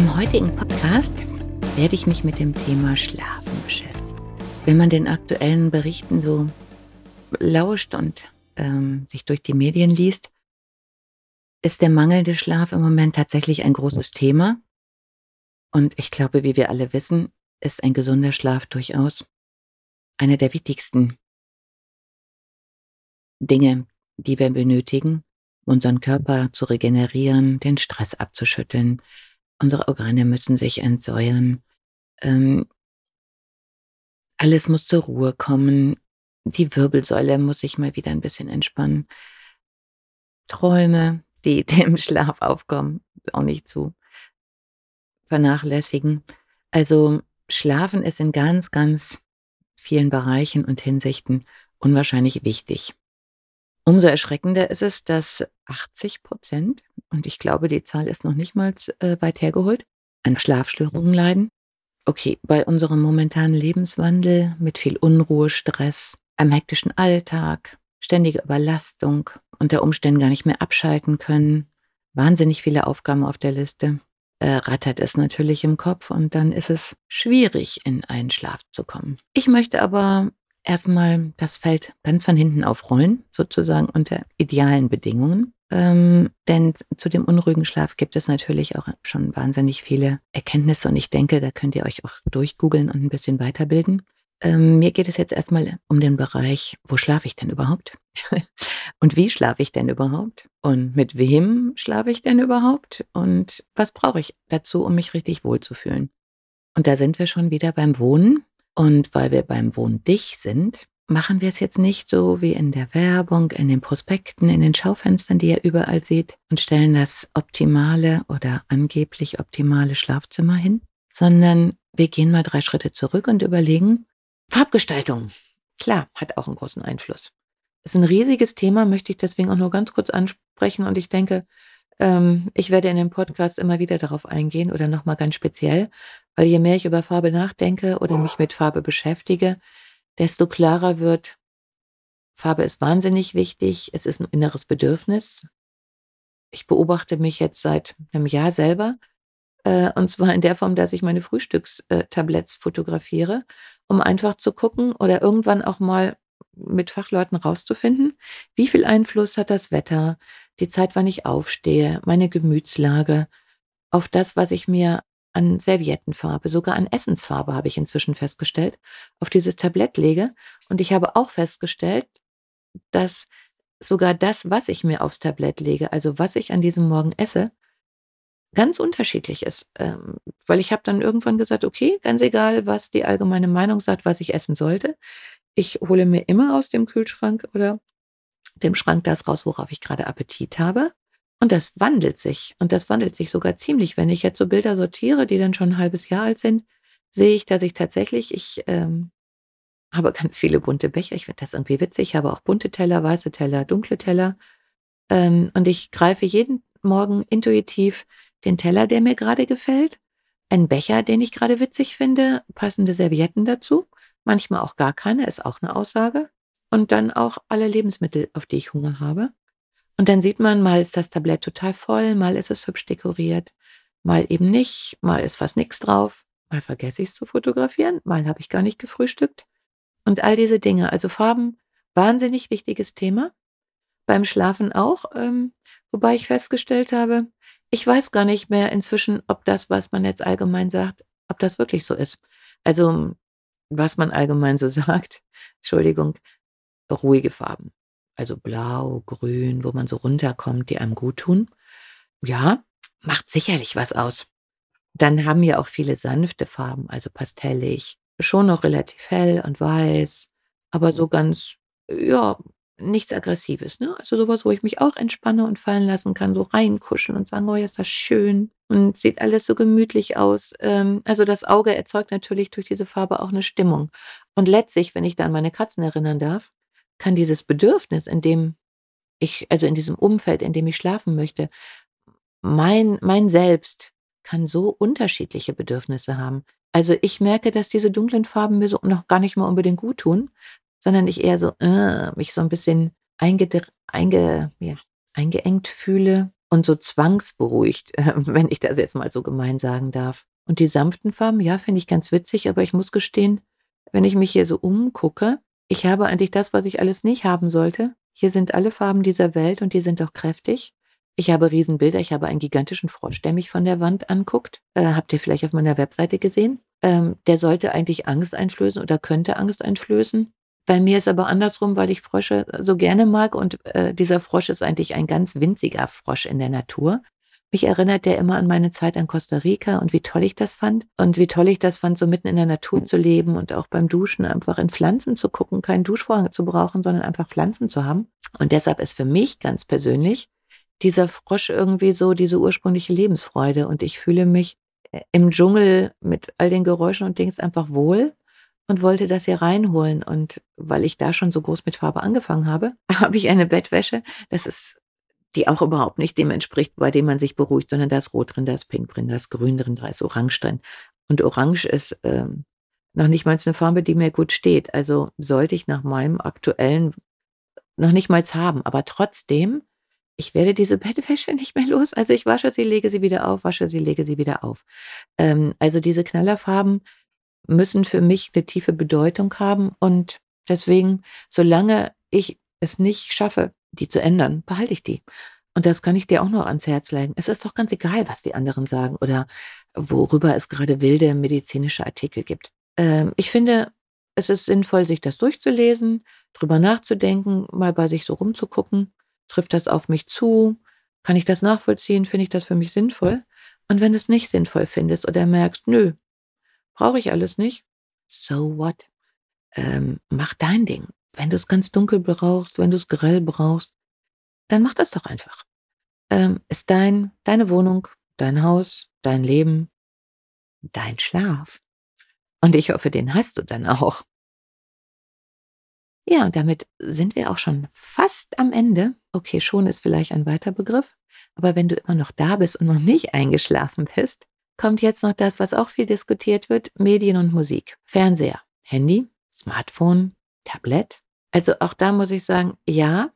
Im heutigen Podcast werde ich mich mit dem Thema Schlafen beschäftigen. Wenn man den aktuellen Berichten so lauscht und ähm, sich durch die Medien liest, ist der mangelnde Schlaf im Moment tatsächlich ein großes Thema. Und ich glaube, wie wir alle wissen, ist ein gesunder Schlaf durchaus eine der wichtigsten Dinge, die wir benötigen, unseren Körper zu regenerieren, den Stress abzuschütteln, Unsere Organe müssen sich entsäuern. Ähm, alles muss zur Ruhe kommen. Die Wirbelsäule muss sich mal wieder ein bisschen entspannen. Träume, die dem Schlaf aufkommen, auch nicht zu vernachlässigen. Also Schlafen ist in ganz, ganz vielen Bereichen und Hinsichten unwahrscheinlich wichtig. Umso erschreckender ist es, dass 80 Prozent, und ich glaube, die Zahl ist noch nicht mal äh, weit hergeholt, an Schlafstörungen leiden. Okay, bei unserem momentanen Lebenswandel mit viel Unruhe, Stress, einem hektischen Alltag, ständige Überlastung, unter Umständen gar nicht mehr abschalten können, wahnsinnig viele Aufgaben auf der Liste, äh, rattert es natürlich im Kopf und dann ist es schwierig, in einen Schlaf zu kommen. Ich möchte aber erstmal das Feld ganz von hinten aufrollen, sozusagen unter idealen Bedingungen. Ähm, denn zu dem unruhigen Schlaf gibt es natürlich auch schon wahnsinnig viele Erkenntnisse und ich denke, da könnt ihr euch auch durchgoogeln und ein bisschen weiterbilden. Ähm, mir geht es jetzt erstmal um den Bereich, wo schlafe ich denn überhaupt? und wie schlafe ich denn überhaupt? Und mit wem schlafe ich denn überhaupt? Und was brauche ich dazu, um mich richtig wohlzufühlen? Und da sind wir schon wieder beim Wohnen und weil wir beim Wohndich sind, machen wir es jetzt nicht so wie in der Werbung, in den Prospekten, in den Schaufenstern, die ihr überall seht, und stellen das optimale oder angeblich optimale Schlafzimmer hin, sondern wir gehen mal drei Schritte zurück und überlegen, Farbgestaltung. Klar, hat auch einen großen Einfluss. Ist ein riesiges Thema, möchte ich deswegen auch nur ganz kurz ansprechen und ich denke, ähm, ich werde in dem Podcast immer wieder darauf eingehen oder nochmal ganz speziell, weil je mehr ich über Farbe nachdenke oder mich mit Farbe beschäftige, desto klarer wird, Farbe ist wahnsinnig wichtig, es ist ein inneres Bedürfnis. Ich beobachte mich jetzt seit einem Jahr selber, äh, und zwar in der Form, dass ich meine Frühstückstabletts fotografiere, um einfach zu gucken oder irgendwann auch mal mit Fachleuten rauszufinden, wie viel Einfluss hat das Wetter, die Zeit, wann ich aufstehe, meine Gemütslage auf das, was ich mir an Serviettenfarbe, sogar an Essensfarbe habe ich inzwischen festgestellt, auf dieses Tablett lege. Und ich habe auch festgestellt, dass sogar das, was ich mir aufs Tablett lege, also was ich an diesem Morgen esse, ganz unterschiedlich ist. Ähm, weil ich habe dann irgendwann gesagt, okay, ganz egal, was die allgemeine Meinung sagt, was ich essen sollte. Ich hole mir immer aus dem Kühlschrank oder dem Schrank das raus, worauf ich gerade Appetit habe. Und das wandelt sich. Und das wandelt sich sogar ziemlich. Wenn ich jetzt so Bilder sortiere, die dann schon ein halbes Jahr alt sind, sehe ich, dass ich tatsächlich, ich ähm, habe ganz viele bunte Becher. Ich finde das irgendwie witzig. Ich habe auch bunte Teller, weiße Teller, dunkle Teller. Ähm, und ich greife jeden Morgen intuitiv den Teller, der mir gerade gefällt, einen Becher, den ich gerade witzig finde, passende Servietten dazu. Manchmal auch gar keine, ist auch eine Aussage. Und dann auch alle Lebensmittel, auf die ich Hunger habe. Und dann sieht man, mal ist das Tablett total voll, mal ist es hübsch dekoriert, mal eben nicht, mal ist fast nichts drauf, mal vergesse ich es zu fotografieren, mal habe ich gar nicht gefrühstückt. Und all diese Dinge, also Farben, wahnsinnig wichtiges Thema. Beim Schlafen auch, ähm, wobei ich festgestellt habe, ich weiß gar nicht mehr inzwischen, ob das, was man jetzt allgemein sagt, ob das wirklich so ist. Also, was man allgemein so sagt, Entschuldigung, ruhige Farben also blau, grün, wo man so runterkommt, die einem gut tun. Ja, macht sicherlich was aus. Dann haben wir auch viele sanfte Farben, also pastellig, schon noch relativ hell und weiß, aber so ganz, ja, nichts Aggressives, ne? Also sowas, wo ich mich auch entspanne und fallen lassen kann, so reinkuscheln und sagen: „Oh, ist das schön und sieht alles so gemütlich aus.“ Ähm, also das Auge erzeugt natürlich durch diese Farbe auch 'ne Stimmung. Und letztlich, wenn ich da an meine Katzen erinnern darf, kann dieses Bedürfnis, in dem ich also in diesem Umfeld, in dem ich schlafen möchte mein mein Selbst kann so unterschiedliche Bedürfnisse haben. Also, ich merke, dass diese dunklen Farben mir so noch gar nicht mal unbedingt guttun, sondern ich eher so, äh, mich so 'n bisschen einge ja, eingeengt fühle und so zwangsberuhigt, wenn ich das jetzt mal so gemein sagen darf. Und die sanften Farben, ja, finde ich ganz witzig, aber ich muss gestehen, wenn ich mich hier so umgucke, ich habe eigentlich das, was ich alles nicht haben sollte. Hier sind alle Farben dieser Welt und die sind auch kräftig. Ich habe Riesenbilder. Ich habe einen gigantischen Frosch, der mich von der Wand anguckt. Äh, habt ihr vielleicht auf meiner Webseite gesehen? Ähm, der sollte eigentlich Angst einflößen oder könnte Angst einflößen. Bei mir ist aber andersrum, weil ich Frösche so gerne mag und, äh, dieser Frosch ist eigentlich ein ganz winziger Frosch in der Natur. Mich erinnert der immer an meine Zeit an Costa Rica und wie toll ich das fand und wie toll ich das fand, so mitten in der Natur zu leben und auch beim Duschen einfach in Pflanzen zu gucken, keinen Duschvorhang zu brauchen, sondern einfach Pflanzen zu haben. Und deshalb ist für mich ganz persönlich dieser Frosch irgendwie so diese ursprüngliche Lebensfreude und ich fühle mich, im Dschungel mit all den Geräuschen und Dings einfach wohl und wollte das hier reinholen. Und weil ich da schon so groß mit Farbe angefangen habe, habe ich eine Bettwäsche, das ist die auch überhaupt nicht dem entspricht, bei dem man sich beruhigt, sondern da ist Rot drin, da ist Pink drin, da ist Grün drin, da ist Orange drin. Und Orange ist, ähm, noch nicht mal eine Farbe, die mir gut steht. Also sollte ich nach meinem aktuellen noch nicht mal haben. Aber trotzdem ich werde diese Bettwäsche nicht mehr los. Also, ich wasche sie, lege sie wieder auf, wasche sie, lege sie wieder auf. Ähm, also, diese Knallerfarben müssen für mich 'ne tiefe Bedeutung haben und deswegen, solange ich es nicht schaffe, die zu ändern, behalte ich die. Und das kann ich dir auch noch ans Herz legen. Es ist doch ganz egal, was die anderen sagen oder worüber es grade wilde medizinische Artikel gibt. Ähm, ich finde, es ist sinnvoll, sich das durchzulesen, drüber nachzudenken, mal bei sich so rumzugucken Trifft das auf mich zu? Kann ich das nachvollziehen? Finde ich das für mich sinnvoll? Und wenn du es nicht sinnvoll findest oder merkst: „Nö, brauche ich alles nicht“, so what? Ähm, mach dein Ding. Wenn du es ganz dunkel brauchst, wenn du es grell brauchst, dann mach das doch einfach. Ähm, ist dein deine Wohnung, dein Haus, dein Leben, dein Schlaf. Und ich hoffe, den hast du dann auch. Ja, und damit sind wir auch schon fast am Ende. Okay, schon ist vielleicht ein weiter Begriff, aber wenn du immer noch da bist und noch nicht eingeschlafen bist, kommt jetzt noch das, was auch viel diskutiert wird, Medien und Musik. Fernseher, Handy, Smartphone, Tablet. Also auch da muss ich sagen, ja,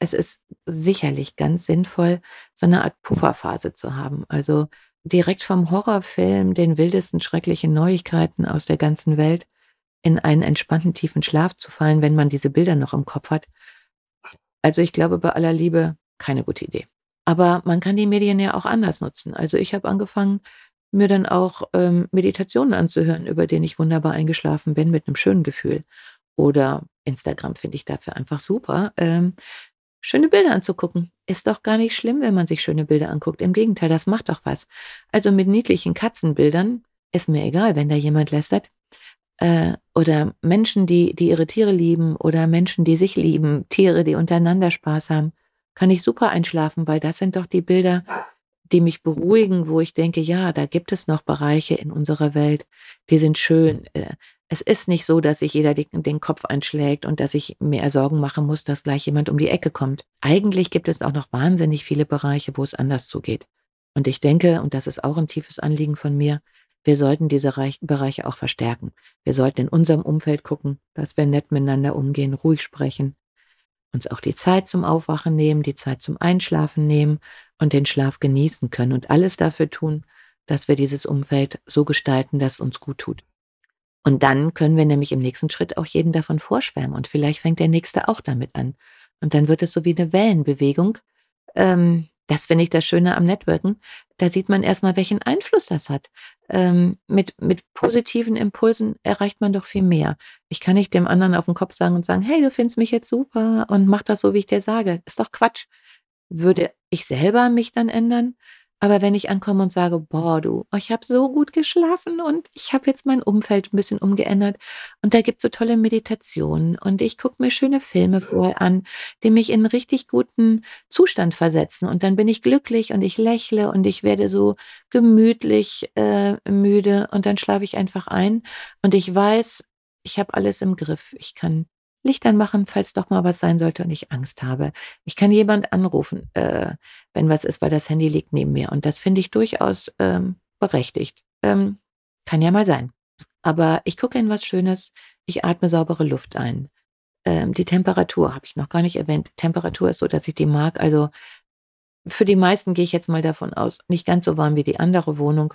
es ist sicherlich ganz sinnvoll, so eine Art Pufferphase zu haben. Also direkt vom Horrorfilm, den wildesten schrecklichen Neuigkeiten aus der ganzen Welt in einen entspannten, tiefen Schlaf zu fallen, wenn man diese Bilder noch im Kopf hat. Also ich glaube, bei aller Liebe keine gute Idee. Aber man kann die Medien ja auch anders nutzen. Also ich habe angefangen, mir dann auch ähm, Meditationen anzuhören, über denen ich wunderbar eingeschlafen bin mit einem schönen Gefühl. Oder Instagram finde ich dafür einfach super. Ähm, schöne Bilder anzugucken. Ist doch gar nicht schlimm, wenn man sich schöne Bilder anguckt. Im Gegenteil, das macht doch was. Also mit niedlichen Katzenbildern ist mir egal, wenn da jemand lästert äh, oder Menschen, die, die ihre Tiere lieben oder Menschen, die sich lieben, Tiere, die untereinander Spaß haben, kann ich super einschlafen, weil das sind doch die Bilder, die mich beruhigen, wo ich denke, ja, da gibt es noch Bereiche in unserer Welt, die sind schön. Äh, es ist nicht so, dass sich jeder den, Kopf einschlägt und dass ich mir Sorgen machen muss, dass gleich jemand um die Ecke kommt. Eigentlich gibt es auch noch wahnsinnig viele Bereiche, wo es anders zugeht. Und ich denke, und das ist auch ein tiefes Anliegen von mir, wir sollten diese Bereiche auch verstärken. Wir sollten in unserem Umfeld gucken, dass wir nett miteinander umgehen, ruhig sprechen, uns auch die Zeit zum Aufwachen nehmen, die Zeit zum Einschlafen nehmen und den Schlaf genießen können und alles dafür tun, dass wir dieses Umfeld so gestalten, dass es uns gut tut. Und dann können wir nämlich im nächsten Schritt auch jeden davon vorschwärmen und vielleicht fängt der nächste auch damit an. Und dann wird es so wie eine Wellenbewegung, ähm, das finde ich das Schöne am Networken. Da sieht man erstmal, welchen Einfluss das hat. Ähm, mit, mit positiven Impulsen erreicht man doch viel mehr. Ich kann nicht dem anderen auf den Kopf sagen und sagen, hey, du findest mich jetzt super und mach das so, wie ich dir sage. Ist doch Quatsch. Würde ich selber mich dann ändern? Aber wenn ich ankomme und sage: „Boah, du, ich habe so gut geschlafen und ich habe jetzt mein Umfeld 'n bisschen umgeändert und da gibt's so tolle Meditationen und ich gucke mir schöne Filme vorher an, die mich in 'n richtig guten Zustand versetzen und dann bin ich glücklich und ich lächle und ich werde so gemütlich, äh, müde und dann schlafe ich einfach ein und ich weiß, ich habe alles im Griff. Ich kann Licht anmachen, falls doch mal was sein sollte und ich Angst habe. Ich kann jemand anrufen, äh, wenn was ist, weil das Handy liegt neben mir und das finde ich durchaus, ähm, berechtigt. Ähm, kann ja mal sein. Aber ich gucke in was Schönes, ich atme saubere Luft ein. Ähm, die Temperatur habe ich noch gar nicht erwähnt. Temperatur ist so, dass ich die mag. Also, für die meisten gehe ich jetzt mal davon aus, nicht ganz so warm wie die andere Wohnung.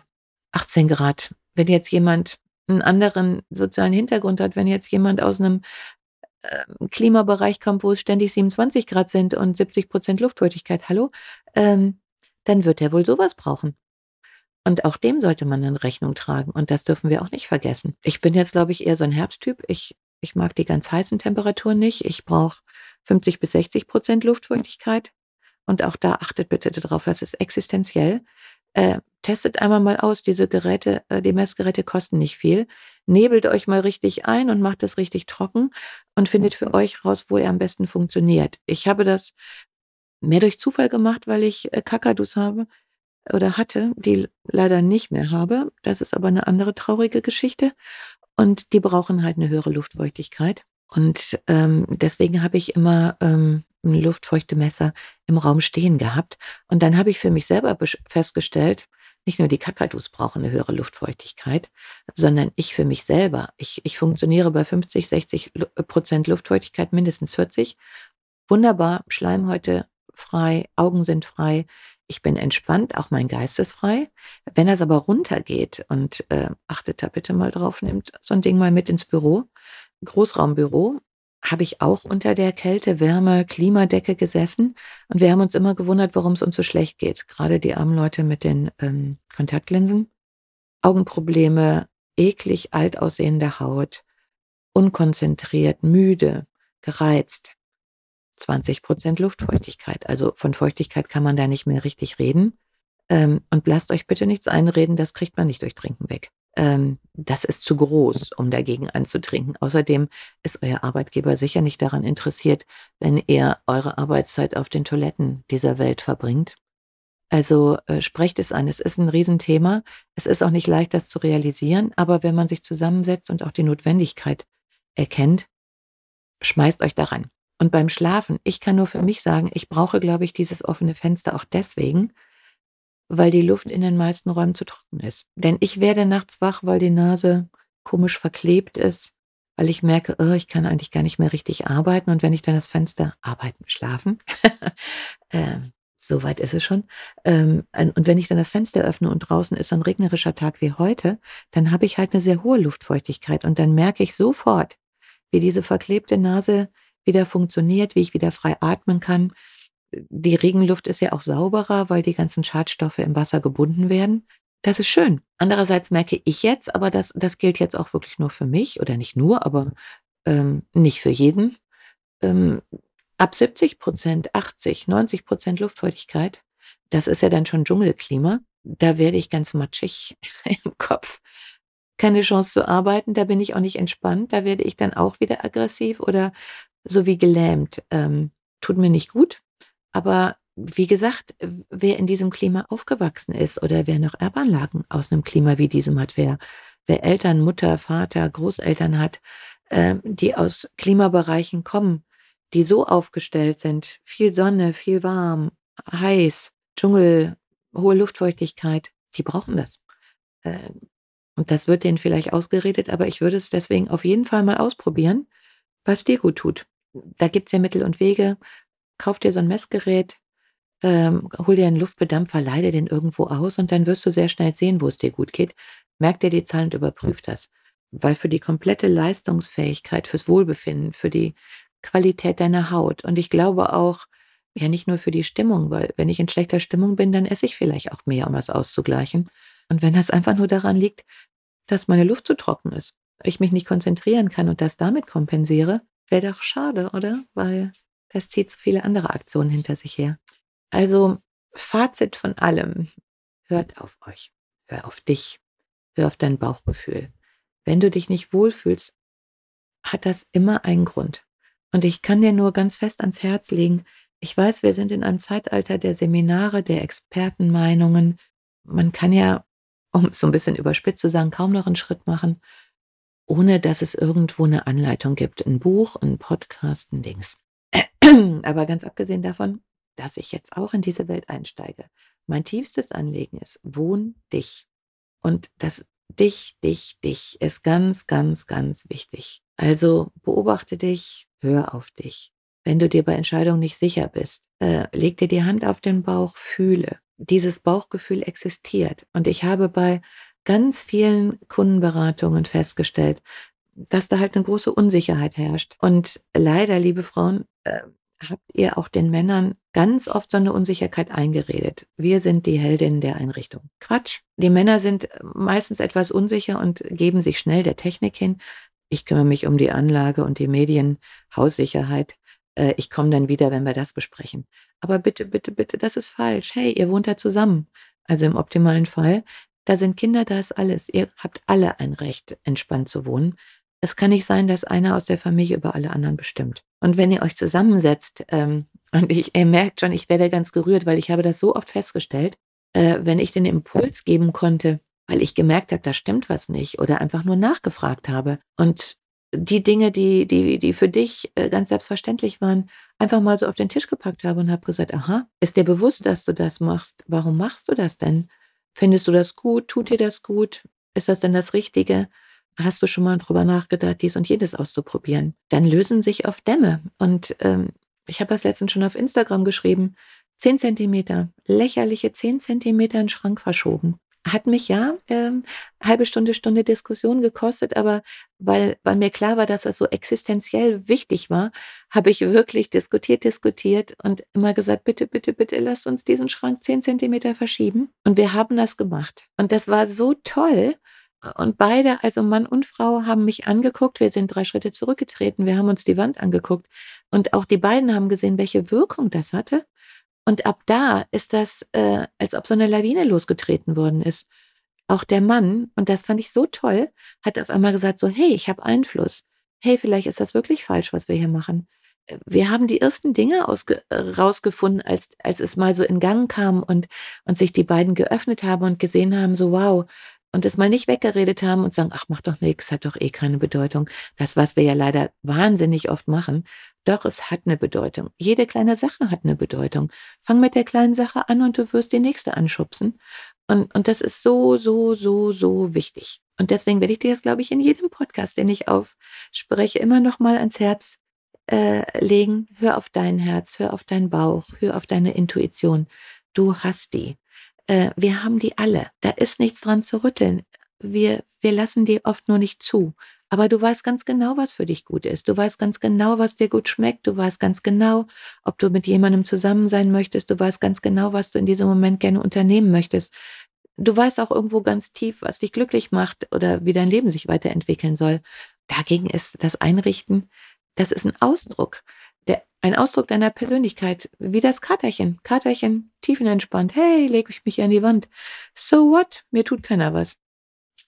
18 Grad. Wenn jetzt jemand 'n anderen sozialen Hintergrund hat, wenn jetzt jemand aus 'nem, ähm, Klimabereich kommt, wo es ständig 27 Grad sind und 70 % Luftfeuchtigkeit, hallo? Ähm, dann wird der wohl so was brauchen. Und auch dem sollte man dann Rechnung tragen und das dürfen wir auch nicht vergessen. Ich bin jetzt, glaube ich, eher so 'n Herbsttyp. Ich ich mag die ganz heißen Temperaturen nicht. Ich brauche 50 bis 60 % Luftfeuchtigkeit und auch da achtet bitte da drauf, das ist existenziell. Äh, testet einmal mal aus, diese Geräte äh, die Messgeräte kosten nicht viel. Nebelt euch mal richtig ein und macht es richtig trocken und findet für euch raus, wo er am besten funktioniert. Ich habe das mehr durch Zufall gemacht, weil ich, äh, Kakadus habe oder hatte, die leider nicht mehr habe. Das ist aber 'ne andere traurige Geschichte und die brauchen halt 'ne höhere Luftfeuchtigkeit und, ähm, deswegen habe ich immer, ähm, 'n Luftfeuchtemesser im Raum stehen gehabt und dann habe ich für mich selber festgestellt, nicht nur die Kakadus brauchen 'ne höhere Luftfeuchtigkeit, sondern ich für mich selber. Ich ich funktioniere bei 50, 60 Lu Prozent Luftfeuchtigkeit, mindestens 40. Wunderbar, Schleimhäute frei, Augen sind frei. Ich bin entspannt, auch mein Geist ist frei. Wenn das aber runtergeht und, äh, achtet da bitte mal drauf, nehmt so 'n Ding mal mit ins Büro. Großraumbüro, habe ich auch unter der Kälte-Wärme-Klimadecke gesessen und wir haben uns immer gewundert, warum's uns so schlecht geht. Grade die armen Leute mit den, ähm, Kontaktlinsen. Augenprobleme, eklig alt aussehende Haut, unkonzentriert, müde, gereizt. 20 % Luftfeuchtigkeit. Also, von Feuchtigkeit kann man da nicht mehr richtig reden. Ähm, und lasst euch bitte nichts einreden, das kriegt man nicht durch Trinken weg. Ähm, das ist zu groß, um dagegen anzutrinken. Außerdem ist euer Arbeitgeber sicher nicht daran interessiert, wenn ihr eure Arbeitszeit auf den Toiletten dieser Welt verbringt. Also, äh, sprecht es an. Es ist 'n Riesenthema. Es ist auch nicht leicht, das zu realisieren, aber wenn man sich zusammensetzt und auch die Notwendigkeit erkennt, schmeißt euch da ran. Und beim Schlafen, ich kann nur für mich sagen, ich brauche, glaube ich, dieses offene Fenster auch deswegen, weil die Luft in den meisten Räumen zu trocken ist. Denn ich werde nachts wach, weil die Nase komisch verklebt ist, weil ich merke: „Oh, ich kann eigentlich gar nicht mehr richtig arbeiten.“ Und wenn ich dann das Fenster arbeiten, schlafen, ähm, so weit ist es schon. Ähm, ein und wenn ich dann das Fenster öffne und draußen ist so 'n regnerischer Tag wie heute, dann habe ich halt 'ne sehr hohe Luftfeuchtigkeit und dann merke ich sofort, wie diese verklebte Nase wieder funktioniert, wie ich wieder frei atmen kann. Die Regenluft ist ja auch sauberer, weil die ganzen Schadstoffe im Wasser gebunden werden. Das ist schön. Andererseits merke ich jetzt, aber das das gilt jetzt auch wirklich nur für mich oder nicht nur, aber, ähm, nicht für jeden. Ähm, ab 70 %, 80, 90 % Luftfeuchtigkeit, das ist ja dann schon Dschungelklima, da werde ich ganz matschig im Kopf. Keine Chance zu arbeiten, da bin ich auch nicht entspannt, da werde ich dann auch wieder aggressiv oder so wie gelähmt. Ähm, tut mir nicht gut, aber wie gesagt, wer in diesem Klima aufgewachsen ist oder wer noch Erbanlagen aus 'nem Klima wie diesem hat, wer wer Eltern, Mutter, Vater, Großeltern hat, ähm, die aus Klimabereichen kommen, die so aufgestellt sind, viel Sonne, viel warm, heiß, Dschungel, hohe Luftfeuchtigkeit, die brauchen das. Ähm, und das wird denen vielleicht ausgeredet, aber ich würde es deswegen auf jeden Fall mal ausprobieren, was dir gut tut. Da gibt's ja Mittel und Wege. Kauf dir so 'n Messgerät, ähm, hol dir 'n Luftbedampfer, leih dir den irgendwo aus und dann wirst du sehr schnell sehen, wo's dir gut geht. Merk dir die Zahlen und überprüf das. Weil für die komplette Leistungsfähigkeit, fürs Wohlbefinden, für die Qualität deiner Haut und ich glaube auch ja, nicht nur für die Stimmung, weil wenn ich in schlechter Stimmung bin, dann esse ich vielleicht auch mehr, um das auszugleichen. Und wenn das einfach nur daran liegt, dass meine Luft zu trocken ist, ich mich nicht konzentrieren kann und das damit kompensiere, wäre doch schade, oder? Weil das zieht so viele andere Aktionen hinter sich her. Also, Fazit von allem. hört auf euch, hör auf dich, hör auf dein Bauchgefühl. Wenn du dich nicht wohlfühlst, hat das immer einen Grund. Und ich kann dir nur ganz fest ans Herz legen, ich weiß, wir sind in einem Zeitalter der Seminare, der Expertenmeinungen. Man kann ja, um es so ein bisschen überspitzt zu sagen, kaum noch einen Schritt machen, ohne dass es irgendwo eine Anleitung gibt. Ein Buch, ein Podcast, ein Dings. Aber ganz abgesehen davon, dass ich jetzt auch in diese Welt einsteige. Mein tiefstes Anliegen ist, wohn dich. Und das dich, dich, dich ist ganz, ganz, ganz wichtig. Also beobachte dich, hör auf dich. Wenn du dir bei Entscheidungen nicht sicher bist, äh, leg dir die Hand auf den Bauch, fühle. Dieses Bauchgefühl existiert. Und ich habe bei ganz vielen Kundenberatungen festgestellt, dass da halt eine große Unsicherheit herrscht. Und leider, liebe Frauen, äh, habt ihr auch den Männern ganz oft so eine Unsicherheit eingeredet. Wir sind die Heldinnen der Einrichtung. Quatsch. Die Männer sind meistens etwas unsicher und geben sich schnell der Technik hin. Ich kümmere mich um die Anlage und die Medien, Haussicherheit. Äh, ich komme dann wieder, wenn wir das besprechen. Aber bitte, bitte, bitte, das ist falsch. Hey, ihr wohnt da zusammen. Also im optimalen Fall, da sind Kinder, da ist alles. Ihr habt alle ein Recht, entspannt zu wohnen. Es kann nicht sein, dass einer aus der Familie über alle anderen bestimmt. Und wenn ihr euch zusammensetzt, ähm, und ich, ihr merkt schon, ich werde ganz gerührt, weil ich habe das so oft festgestellt, äh, wenn ich den Impuls geben konnte, weil ich gemerkt habe, da stimmt was nicht oder einfach nur nachgefragt habe und die Dinge, die, die, die für dich äh, ganz selbstverständlich waren, einfach mal so auf den Tisch gepackt habe und habe gesagt, aha, ist dir bewusst, dass du das machst? Warum machst du das denn? Findest du das gut? Tut dir das gut? Ist das denn das Richtige? Hast du schon mal drüber nachgedacht, dies und jenes auszuprobieren? Dann lösen sich oft Dämme. Und ähm, ich habe das letztens schon auf Instagram geschrieben. Zehn Zentimeter, lächerliche zehn Zentimeter in den Schrank verschoben. Hat mich ja ähm, halbe Stunde, Stunde Diskussion gekostet, aber weil, weil mir klar war, dass das so existenziell wichtig war, habe ich wirklich diskutiert, diskutiert und immer gesagt, bitte, bitte, bitte, lasst uns diesen Schrank zehn Zentimeter verschieben. Und wir haben das gemacht. Und das war so toll. Und beide, also Mann und Frau, haben mich angeguckt. Wir sind drei Schritte zurückgetreten. Wir haben uns die Wand angeguckt. Und auch die beiden haben gesehen, welche Wirkung das hatte. Und ab da ist das, äh, als ob so eine Lawine losgetreten worden ist. Auch der Mann, und das fand ich so toll, hat auf einmal gesagt, so, hey, ich habe Einfluss. Hey, vielleicht ist das wirklich falsch, was wir hier machen. Wir haben die ersten Dinge rausgefunden, als, als es mal so in Gang kam und, und sich die beiden geöffnet haben und gesehen haben, so wow, und es mal nicht weggeredet haben und sagen, ach, mach doch nichts, hat doch eh keine Bedeutung. Das, was wir ja leider wahnsinnig oft machen. Doch, es hat eine Bedeutung. Jede kleine Sache hat eine Bedeutung. Fang mit der kleinen Sache an und du wirst die nächste anschubsen. Und, und das ist so, so, so, so wichtig. Und deswegen werde ich dir das, glaube ich, in jedem Podcast, den ich aufspreche, immer noch mal ans Herz äh, legen. Hör auf dein Herz, hör auf deinen Bauch, hör auf deine Intuition. Du hast die. Äh, wir haben die alle. Da ist nichts dran zu rütteln. Wir, wir lassen die oft nur nicht zu. Aber du weißt ganz genau, was für dich gut ist. Du weißt ganz genau, was dir gut schmeckt. Du weißt ganz genau, ob du mit jemandem zusammen sein möchtest. Du weißt ganz genau, was du in diesem Moment gerne unternehmen möchtest. Du weißt auch irgendwo ganz tief, was dich glücklich macht oder wie dein Leben sich weiterentwickeln soll. Dagegen ist das Einrichten, das ist ein Ausdruck ein Ausdruck deiner Persönlichkeit, wie das Katerchen. Katerchen, tiefenentspannt. Hey, leg ich mich an die Wand. So what? Mir tut keiner was.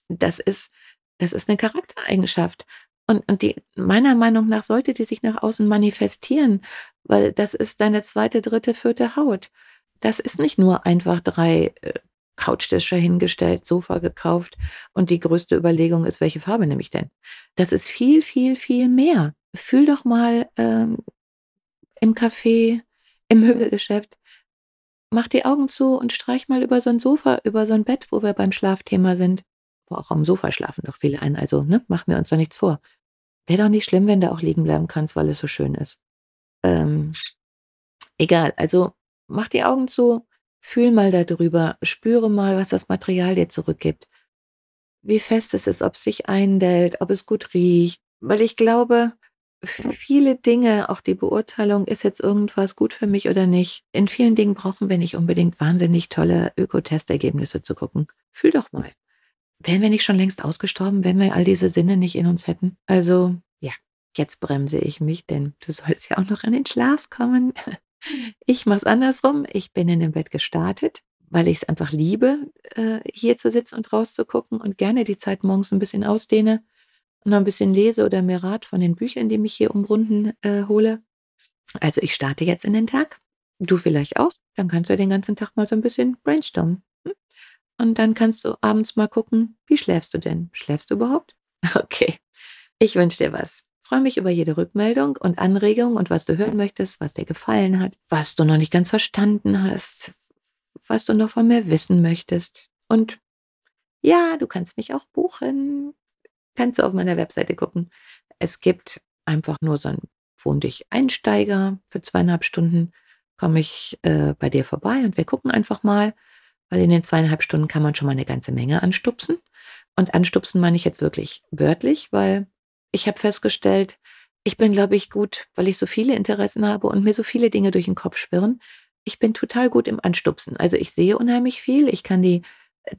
Das ist, das ist eine Charaktereigenschaft. Und, und die, meiner Meinung nach sollte die sich nach außen manifestieren, weil das ist deine zweite, dritte, vierte Haut. Das ist nicht nur einfach drei äh, Couchtische hingestellt, Sofa gekauft und die größte Überlegung ist, welche Farbe nehme ich denn? Das ist viel, viel, viel mehr. Fühl doch mal ähm, im Café, im Möbelgeschäft. Mach die Augen zu und streich mal über so ein Sofa, über so ein Bett, wo wir beim Schlafthema sind. Wo auch am Sofa schlafen doch viele ein, also ne, machen wir uns doch nichts vor. Wäre doch nicht schlimm, wenn du auch liegen bleiben kannst, weil es so schön ist. Ähm, egal, also mach die Augen zu, fühl mal darüber, spüre mal, was das Material dir zurückgibt. Wie fest es ist, ob es sich eindellt, ob es gut riecht. Weil ich glaube, viele Dinge, auch die Beurteilung, ist jetzt irgendwas gut für mich oder nicht. In vielen Dingen brauchen wir nicht unbedingt wahnsinnig tolle Ökotestergebnisse zu gucken. Fühl doch mal. Wären wir nicht schon längst ausgestorben, wenn wir all diese Sinne nicht in uns hätten? Also, ja, jetzt bremse ich mich, denn du sollst ja auch noch an den Schlaf kommen. Ich mach's andersrum. Ich bin in dem Bett gestartet, weil ich es einfach liebe, äh, hier zu sitzen und rauszugucken und gerne die Zeit morgens ein bisschen ausdehne noch ein bisschen lese oder mir Rat von den Büchern, die mich hier umrunden, äh, hole. Also, ich starte jetzt in den Tag. Du vielleicht auch. Dann kannst du den ganzen Tag mal so ein bisschen brainstormen, hm? Und dann kannst du abends mal gucken, wie schläfst du denn? Schläfst du überhaupt? Okay. Ich wünsche dir was. Freue mich über jede Rückmeldung und Anregung und was du hören möchtest, was dir gefallen hat, was du noch nicht ganz verstanden hast, was du noch von mir wissen möchtest. Und ja, du kannst mich auch buchen. Kannst du auf meiner Webseite gucken. Es gibt einfach nur so ein Wohn dich Einsteiger für zweieinhalb Stunden komme ich äh, bei dir vorbei und wir gucken einfach mal, weil in den zweieinhalb Stunden kann man schon mal eine ganze Menge anstupsen. Und anstupsen meine ich jetzt wirklich wörtlich, weil ich habe festgestellt, ich bin, glaube ich, gut, weil ich so viele Interessen habe und mir so viele Dinge durch den Kopf schwirren. Ich bin total gut im Anstupsen. Also ich sehe unheimlich viel. Ich kann die,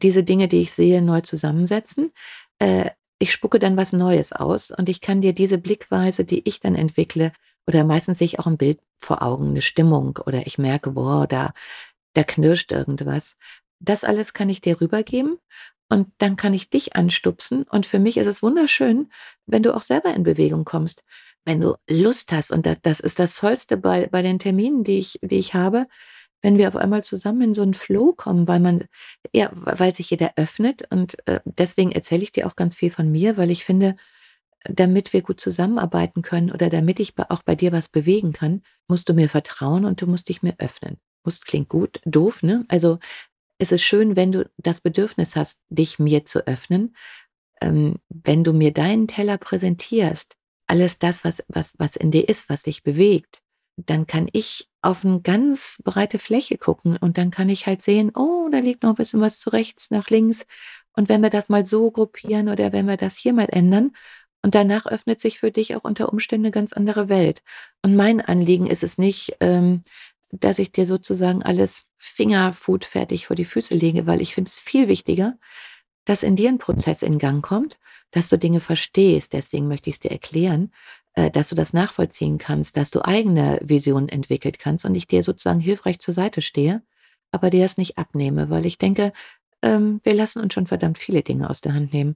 diese Dinge, die ich sehe, neu zusammensetzen. Äh, ich spucke dann was Neues aus und ich kann dir diese Blickweise, die ich dann entwickle, oder meistens sehe ich auch ein Bild vor Augen, eine Stimmung, oder ich merke, boah, da, da knirscht irgendwas. Das alles kann ich dir rübergeben und dann kann ich dich anstupsen. Und für mich ist es wunderschön, wenn du auch selber in Bewegung kommst. Wenn du Lust hast, und das, das ist das Tollste bei, bei den Terminen, die ich, die ich habe, wenn wir auf einmal zusammen in so einen Flow kommen, weil man, ja, weil sich jeder öffnet. Und äh, deswegen erzähle ich dir auch ganz viel von mir, weil ich finde, damit wir gut zusammenarbeiten können oder damit ich auch bei dir was bewegen kann, musst du mir vertrauen und du musst dich mir öffnen. Musst klingt gut, doof, ne? Also es ist schön, wenn du das Bedürfnis hast, dich mir zu öffnen, ähm, wenn du mir deinen Teller präsentierst, alles das, was, was, was in dir ist, was dich bewegt, dann kann ich auf eine ganz breite Fläche gucken und dann kann ich halt sehen, oh, da liegt noch ein bisschen was zu rechts, nach links. Und wenn wir das mal so gruppieren oder wenn wir das hier mal ändern und danach öffnet sich für dich auch unter Umständen eine ganz andere Welt. Und mein Anliegen ist es nicht, ähm, dass ich dir sozusagen alles Fingerfood fertig vor die Füße lege, weil ich finde es viel wichtiger, dass in dir ein Prozess in Gang kommt, dass du Dinge verstehst. Deswegen möchte ich es dir erklären, dass du das nachvollziehen kannst, dass du eigene Visionen entwickelt kannst und ich dir sozusagen hilfreich zur Seite stehe, aber dir es nicht abnehme, weil ich denke, ähm, wir lassen uns schon verdammt viele Dinge aus der Hand nehmen.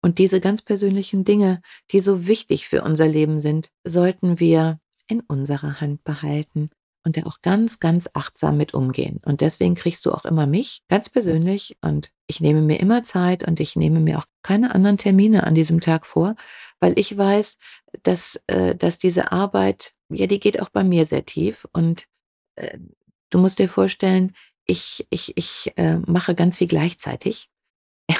Und diese ganz persönlichen Dinge, die so wichtig für unser Leben sind, sollten wir in unserer Hand behalten und da auch ganz, ganz achtsam mit umgehen. Und deswegen kriegst du auch immer mich ganz persönlich und ich nehme mir immer Zeit und ich nehme mir auch keine anderen Termine an diesem Tag vor, weil ich weiß, dass, äh, dass diese Arbeit, ja, die geht auch bei mir sehr tief. Und äh, du musst dir vorstellen, ich, ich, ich äh, mache ganz viel gleichzeitig.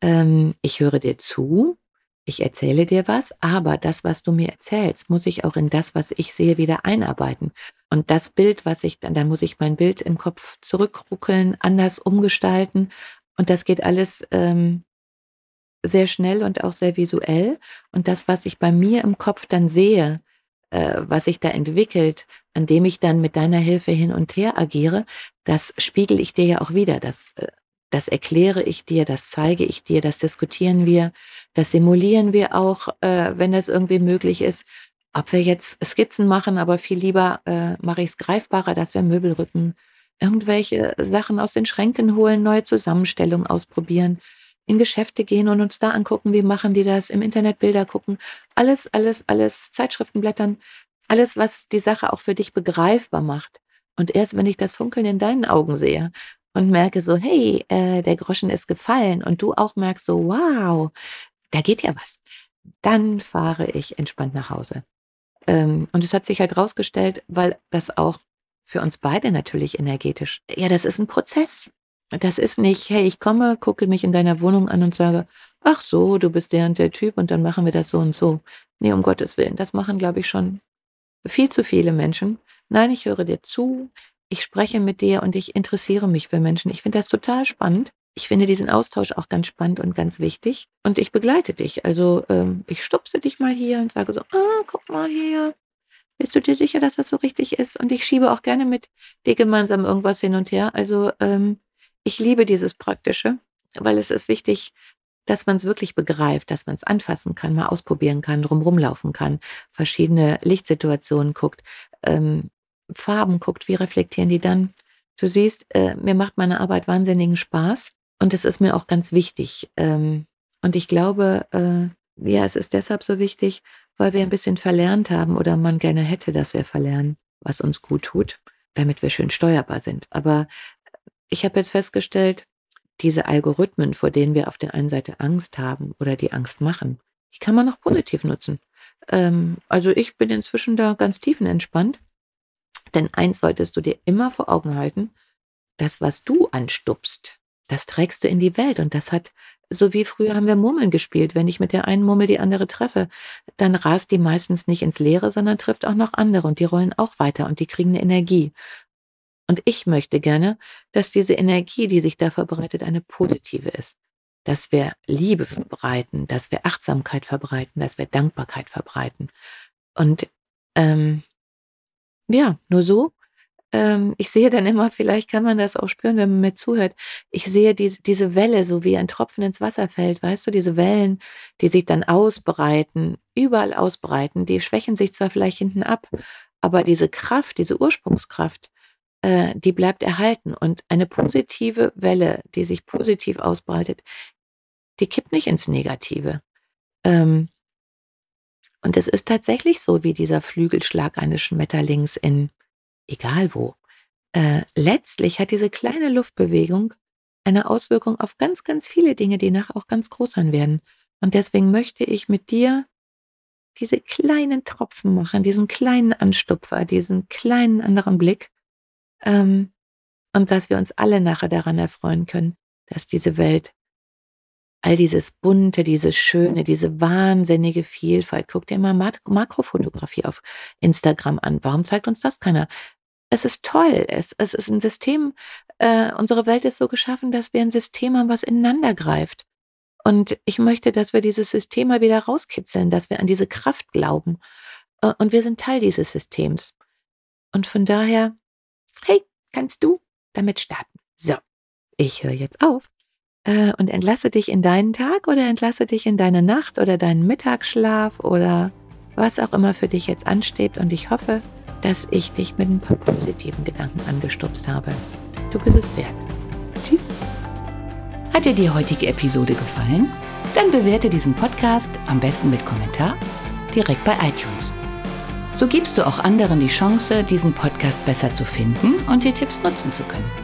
ähm, ich höre dir zu, ich erzähle dir was, aber das, was du mir erzählst, muss ich auch in das, was ich sehe, wieder einarbeiten. Und das Bild, was ich dann, dann muss ich mein Bild im Kopf zurückruckeln, anders umgestalten. Und das geht alles ähm, sehr schnell und auch sehr visuell. Und das, was ich bei mir im Kopf dann sehe, äh, was sich da entwickelt, an dem ich dann mit deiner Hilfe hin und her agiere, das spiegel ich dir ja auch wieder. Das, äh, das erkläre ich dir, das zeige ich dir, das diskutieren wir, das simulieren wir auch, äh, wenn das irgendwie möglich ist. Ob wir jetzt Skizzen machen, aber viel lieber äh, mache ich es greifbarer, dass wir Möbel rücken, irgendwelche Sachen aus den Schränken holen, neue Zusammenstellungen ausprobieren in Geschäfte gehen und uns da angucken, wie machen die das, im Internet Bilder gucken, alles, alles, alles, Zeitschriften blättern, alles, was die Sache auch für dich begreifbar macht. Und erst wenn ich das Funkeln in deinen Augen sehe und merke so, hey, äh, der Groschen ist gefallen und du auch merkst so, wow, da geht ja was, dann fahre ich entspannt nach Hause. Ähm, und es hat sich halt rausgestellt, weil das auch für uns beide natürlich energetisch, ja, das ist ein Prozess. Das ist nicht, hey, ich komme, gucke mich in deiner Wohnung an und sage, ach so, du bist der und der Typ und dann machen wir das so und so. Nee, um Gottes Willen, das machen, glaube ich, schon viel zu viele Menschen. Nein, ich höre dir zu, ich spreche mit dir und ich interessiere mich für Menschen. Ich finde das total spannend. Ich finde diesen Austausch auch ganz spannend und ganz wichtig. Und ich begleite dich. Also ähm, ich stupse dich mal hier und sage so, ah, guck mal hier. Bist du dir sicher, dass das so richtig ist? Und ich schiebe auch gerne mit dir gemeinsam irgendwas hin und her. Also ähm, ich liebe dieses Praktische, weil es ist wichtig, dass man es wirklich begreift, dass man es anfassen kann, mal ausprobieren kann, drumherum laufen kann, verschiedene Lichtsituationen guckt, ähm, Farben guckt, wie reflektieren die dann Du siehst, äh, mir macht meine Arbeit wahnsinnigen Spaß und es ist mir auch ganz wichtig. Ähm, und ich glaube, äh, ja, es ist deshalb so wichtig, weil wir ein bisschen verlernt haben oder man gerne hätte, dass wir verlernen, was uns gut tut, damit wir schön steuerbar sind. Aber ich habe jetzt festgestellt, diese Algorithmen, vor denen wir auf der einen Seite Angst haben oder die Angst machen, die kann man auch positiv nutzen. Ähm, also ich bin inzwischen da ganz tiefenentspannt. Denn eins solltest du dir immer vor Augen halten, das, was du anstupst, das trägst du in die Welt. Und das hat, so wie früher haben wir Murmeln gespielt. Wenn ich mit der einen Murmel die andere treffe, dann rast die meistens nicht ins Leere, sondern trifft auch noch andere und die rollen auch weiter und die kriegen eine Energie. Und ich möchte gerne, dass diese Energie, die sich da verbreitet, eine positive ist. Dass wir Liebe verbreiten, dass wir Achtsamkeit verbreiten, dass wir Dankbarkeit verbreiten. Und ähm, ja, nur so. Ähm, ich sehe dann immer, vielleicht kann man das auch spüren, wenn man mir zuhört. Ich sehe diese, diese Welle, so wie ein Tropfen ins Wasser fällt, weißt du, diese Wellen, die sich dann ausbreiten, überall ausbreiten, die schwächen sich zwar vielleicht hinten ab, aber diese Kraft, diese Ursprungskraft, äh, die bleibt erhalten. Und eine positive Welle, die sich positiv ausbreitet, die kippt nicht ins Negative. Ähm, und es ist tatsächlich so wie dieser Flügelschlag eines Schmetterlings in egal wo. Äh, letztlich hat diese kleine Luftbewegung eine Auswirkung auf ganz, ganz viele Dinge, die nachher auch ganz groß sein werden. Und deswegen möchte ich mit dir diese kleinen Tropfen machen, diesen kleinen Anstupfer, diesen kleinen anderen Blick. Ähm, und dass wir uns alle nachher daran erfreuen können, dass diese Welt all dieses Bunte, dieses Schöne, diese wahnsinnige Vielfalt. Guck dir mal Mak Makrofotografie auf Instagram an. Warum zeigt uns das keiner? Es ist toll. Es, es ist ein System. Äh, unsere Welt ist so geschaffen, dass wir ein System haben, was ineinander greift. Und ich möchte, dass wir dieses System mal wieder rauskitzeln, dass wir an diese Kraft glauben. Äh, und wir sind Teil dieses Systems. Und von daher, hey, kannst du damit starten? So, ich höre jetzt auf äh, und entlasse dich in deinen Tag oder entlasse dich in deine Nacht oder deinen Mittagsschlaf oder was auch immer für dich jetzt ansteht. Und ich hoffe, dass ich dich mit ein paar positiven Gedanken angestupst habe. Du bist es wert. Tschüss. Hat dir die heutige Episode gefallen? Dann bewerte diesen Podcast am besten mit Kommentar direkt bei iTunes. So gibst du auch anderen die Chance, diesen Podcast besser zu finden und die Tipps nutzen zu können.